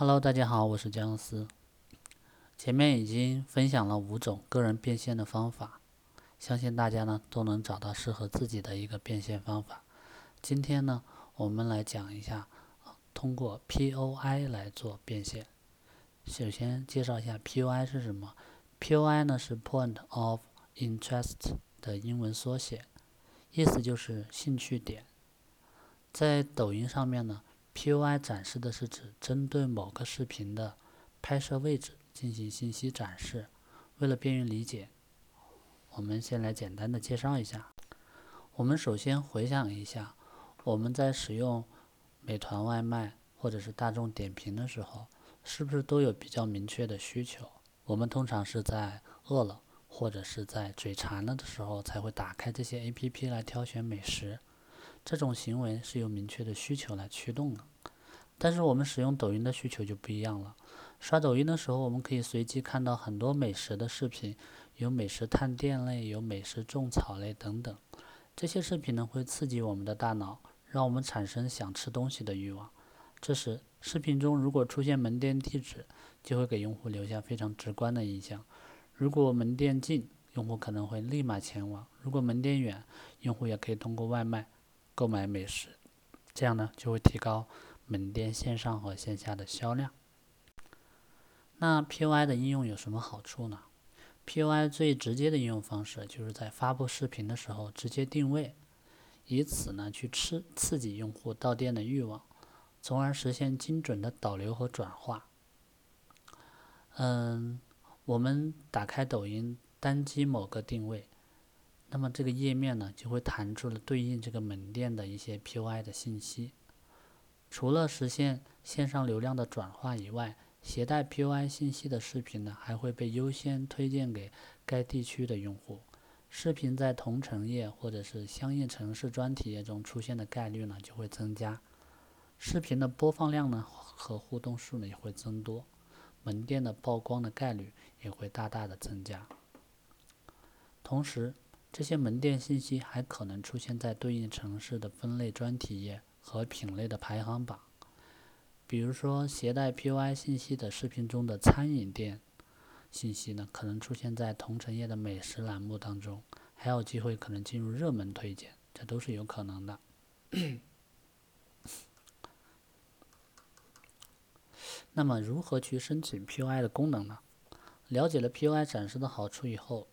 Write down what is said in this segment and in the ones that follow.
Hello，大家好，我是姜思。前面已经分享了五种个人变现的方法，相信大家呢都能找到适合自己的一个变现方法。今天呢，我们来讲一下通过 POI 来做变现。首先介绍一下 POI 是什么？POI 呢是 Point of Interest 的英文缩写，意思就是兴趣点。在抖音上面呢。POI 展示的是指针对某个视频的拍摄位置进行信息展示。为了便于理解，我们先来简单的介绍一下。我们首先回想一下，我们在使用美团外卖或者是大众点评的时候，是不是都有比较明确的需求？我们通常是在饿了或者是在嘴馋了的时候才会打开这些 APP 来挑选美食。这种行为是由明确的需求来驱动的，但是我们使用抖音的需求就不一样了。刷抖音的时候，我们可以随机看到很多美食的视频，有美食探店类，有美食种草类等等。这些视频呢，会刺激我们的大脑，让我们产生想吃东西的欲望。这时，视频中如果出现门店地址，就会给用户留下非常直观的印象。如果门店近，用户可能会立马前往；如果门店远，用户也可以通过外卖。购买美食，这样呢就会提高门店线上和线下的销量。那 POI 的应用有什么好处呢？POI 最直接的应用方式就是在发布视频的时候直接定位，以此呢去刺刺激用户到店的欲望，从而实现精准的导流和转化。嗯，我们打开抖音，单击某个定位。那么这个页面呢，就会弹出了对应这个门店的一些 POI 的信息。除了实现线上流量的转化以外，携带 POI 信息的视频呢，还会被优先推荐给该地区的用户。视频在同城页或者是相应城市专题页中出现的概率呢，就会增加。视频的播放量呢和互动数呢也会增多，门店的曝光的概率也会大大的增加。同时，这些门店信息还可能出现在对应城市的分类专题页和品类的排行榜。比如说，携带 POI 信息的视频中的餐饮店信息呢，可能出现在同城页的美食栏目当中，还有机会可能进入热门推荐，这都是有可能的。那么，如何去申请 POI 的功能呢？了解了 POI 展示的好处以后。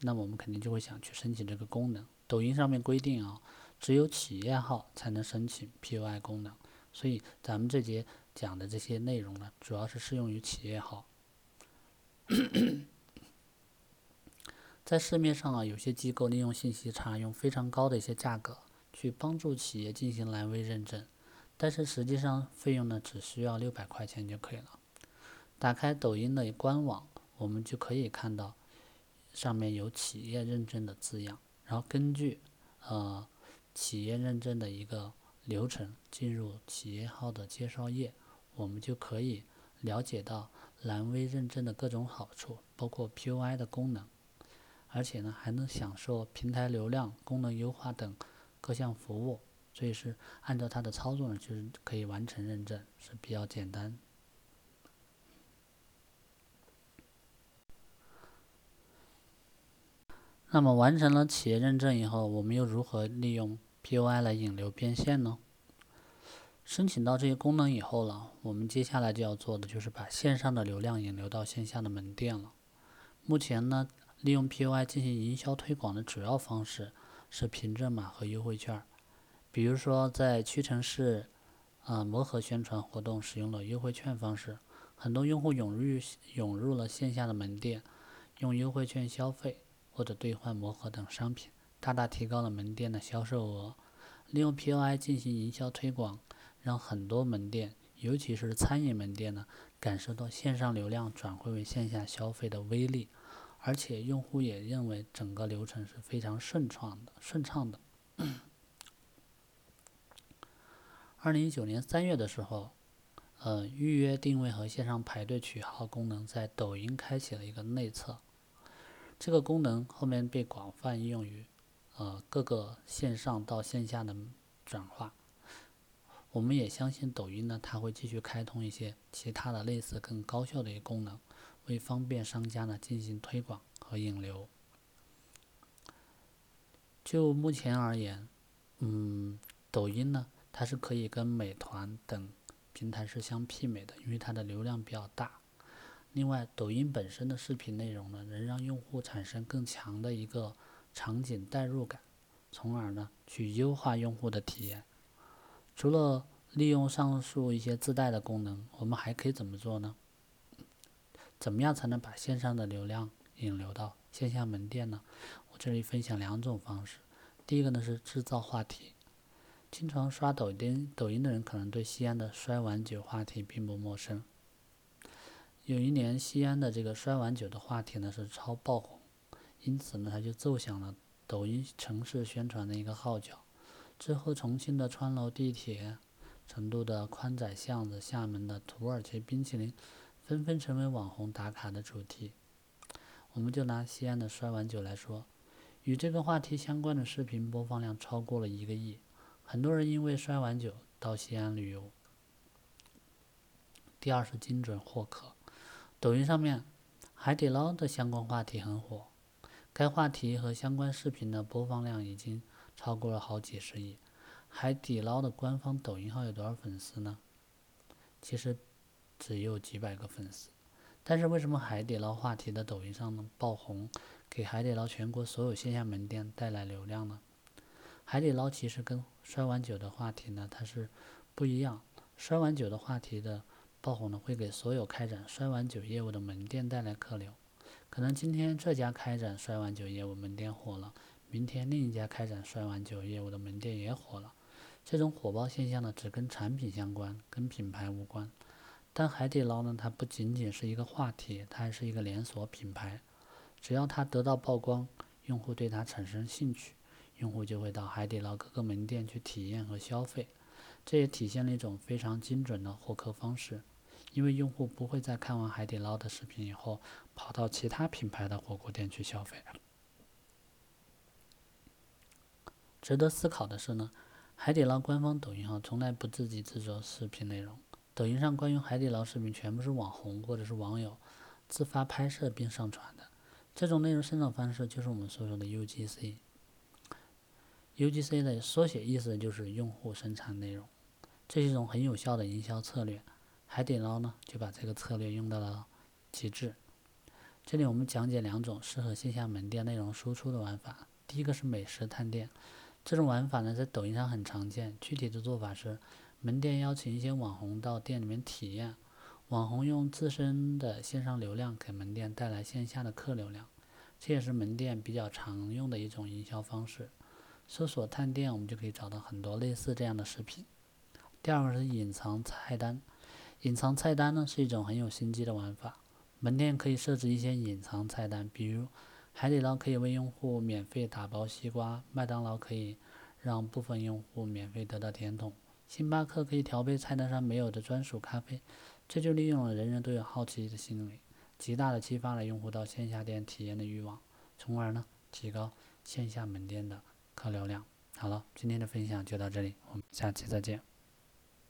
那么我们肯定就会想去申请这个功能。抖音上面规定啊，只有企业号才能申请 POI 功能，所以咱们这节讲的这些内容呢，主要是适用于企业号。在市面上啊，有些机构利用信息差，用非常高的一些价格去帮助企业进行蓝 V 认证，但是实际上费用呢，只需要六百块钱就可以了。打开抖音的官网，我们就可以看到。上面有企业认证的字样，然后根据呃企业认证的一个流程进入企业号的介绍页，我们就可以了解到蓝 V 认证的各种好处，包括 POI 的功能，而且呢还能享受平台流量、功能优化等各项服务，所以是按照它的操作呢，就是可以完成认证，是比较简单。那么完成了企业认证以后，我们又如何利用 POI 来引流变现呢？申请到这些功能以后了，我们接下来就要做的就是把线上的流量引流到线下的门店了。目前呢，利用 POI 进行营销推广的主要方式是凭证码和优惠券。比如说在屈臣氏、啊磨合宣传活动使用了优惠券方式，很多用户涌入涌入了线下的门店，用优惠券消费。或者兑换魔盒等商品，大大提高了门店的销售额。利用 POI 进行营销推广，让很多门店，尤其是餐饮门店呢，感受到线上流量转会为线下消费的威力，而且用户也认为整个流程是非常顺畅的。顺畅的。二零一九年三月的时候，呃，预约定位和线上排队取号功能在抖音开启了一个内测。这个功能后面被广泛应用于，呃各个线上到线下的转化。我们也相信抖音呢，它会继续开通一些其他的类似更高效的一个功能，为方便商家呢进行推广和引流。就目前而言，嗯，抖音呢，它是可以跟美团等平台是相媲美的，因为它的流量比较大。另外，抖音本身的视频内容呢，能让用户产生更强的一个场景代入感，从而呢去优化用户的体验。除了利用上述一些自带的功能，我们还可以怎么做呢？怎么样才能把线上的流量引流到线下门店呢？我这里分享两种方式。第一个呢是制造话题。经常刷抖音抖音的人可能对西安的摔碗酒话题并不陌生。有一年西安的这个摔碗酒的话题呢是超爆红，因此呢他就奏响了抖音城市宣传的一个号角。之后，重庆的川楼地铁、成都的宽窄巷子、厦门的土耳其冰淇淋，纷纷成为网红打卡的主题。我们就拿西安的摔碗酒来说，与这个话题相关的视频播放量超过了一个亿，很多人因为摔碗酒到西安旅游。第二是精准获客，抖音上面海底捞的相关话题很火，该话题和相关视频的播放量已经。超过了好几十亿，海底捞的官方抖音号有多少粉丝呢？其实只有几百个粉丝，但是为什么海底捞话题的抖音上能爆红，给海底捞全国所有线下门店带来流量呢？海底捞其实跟摔碗酒的话题呢，它是不一样。摔碗酒的话题的爆红呢，会给所有开展摔碗酒业务的门店带来客流，可能今天这家开展摔碗酒业务门店火了。明天另一家开展摔碗酒业务的门店也火了，这种火爆现象呢，只跟产品相关，跟品牌无关。但海底捞呢，它不仅仅是一个话题，它还是一个连锁品牌。只要它得到曝光，用户对它产生兴趣，用户就会到海底捞各个门店去体验和消费。这也体现了一种非常精准的获客方式，因为用户不会在看完海底捞的视频以后，跑到其他品牌的火锅店去消费。值得思考的是呢，海底捞官方抖音号从来不自己制作视频内容，抖音上关于海底捞视频全部是网红或者是网友自发拍摄并上传的。这种内容生产方式就是我们所说的 UGC。UGC 的缩写意思就是用户生产内容，这是一种很有效的营销策略。海底捞呢就把这个策略用到了极致。这里我们讲解两种适合线下门店内容输出的玩法，第一个是美食探店。这种玩法呢，在抖音上很常见。具体的做法是，门店邀请一些网红到店里面体验，网红用自身的线上流量给门店带来线下的客流量，这也是门店比较常用的一种营销方式。搜索探店，我们就可以找到很多类似这样的视频。第二个是隐藏菜单，隐藏菜单呢是一种很有心机的玩法，门店可以设置一些隐藏菜单，比如。海底捞可以为用户免费打包西瓜，麦当劳可以让部分用户免费得到甜筒，星巴克可以调配菜单上没有的专属咖啡，这就利用了人人都有好奇的心理，极大的激发了用户到线下店体验的欲望，从而呢提高线下门店的客流量。好了，今天的分享就到这里，我们下期再见。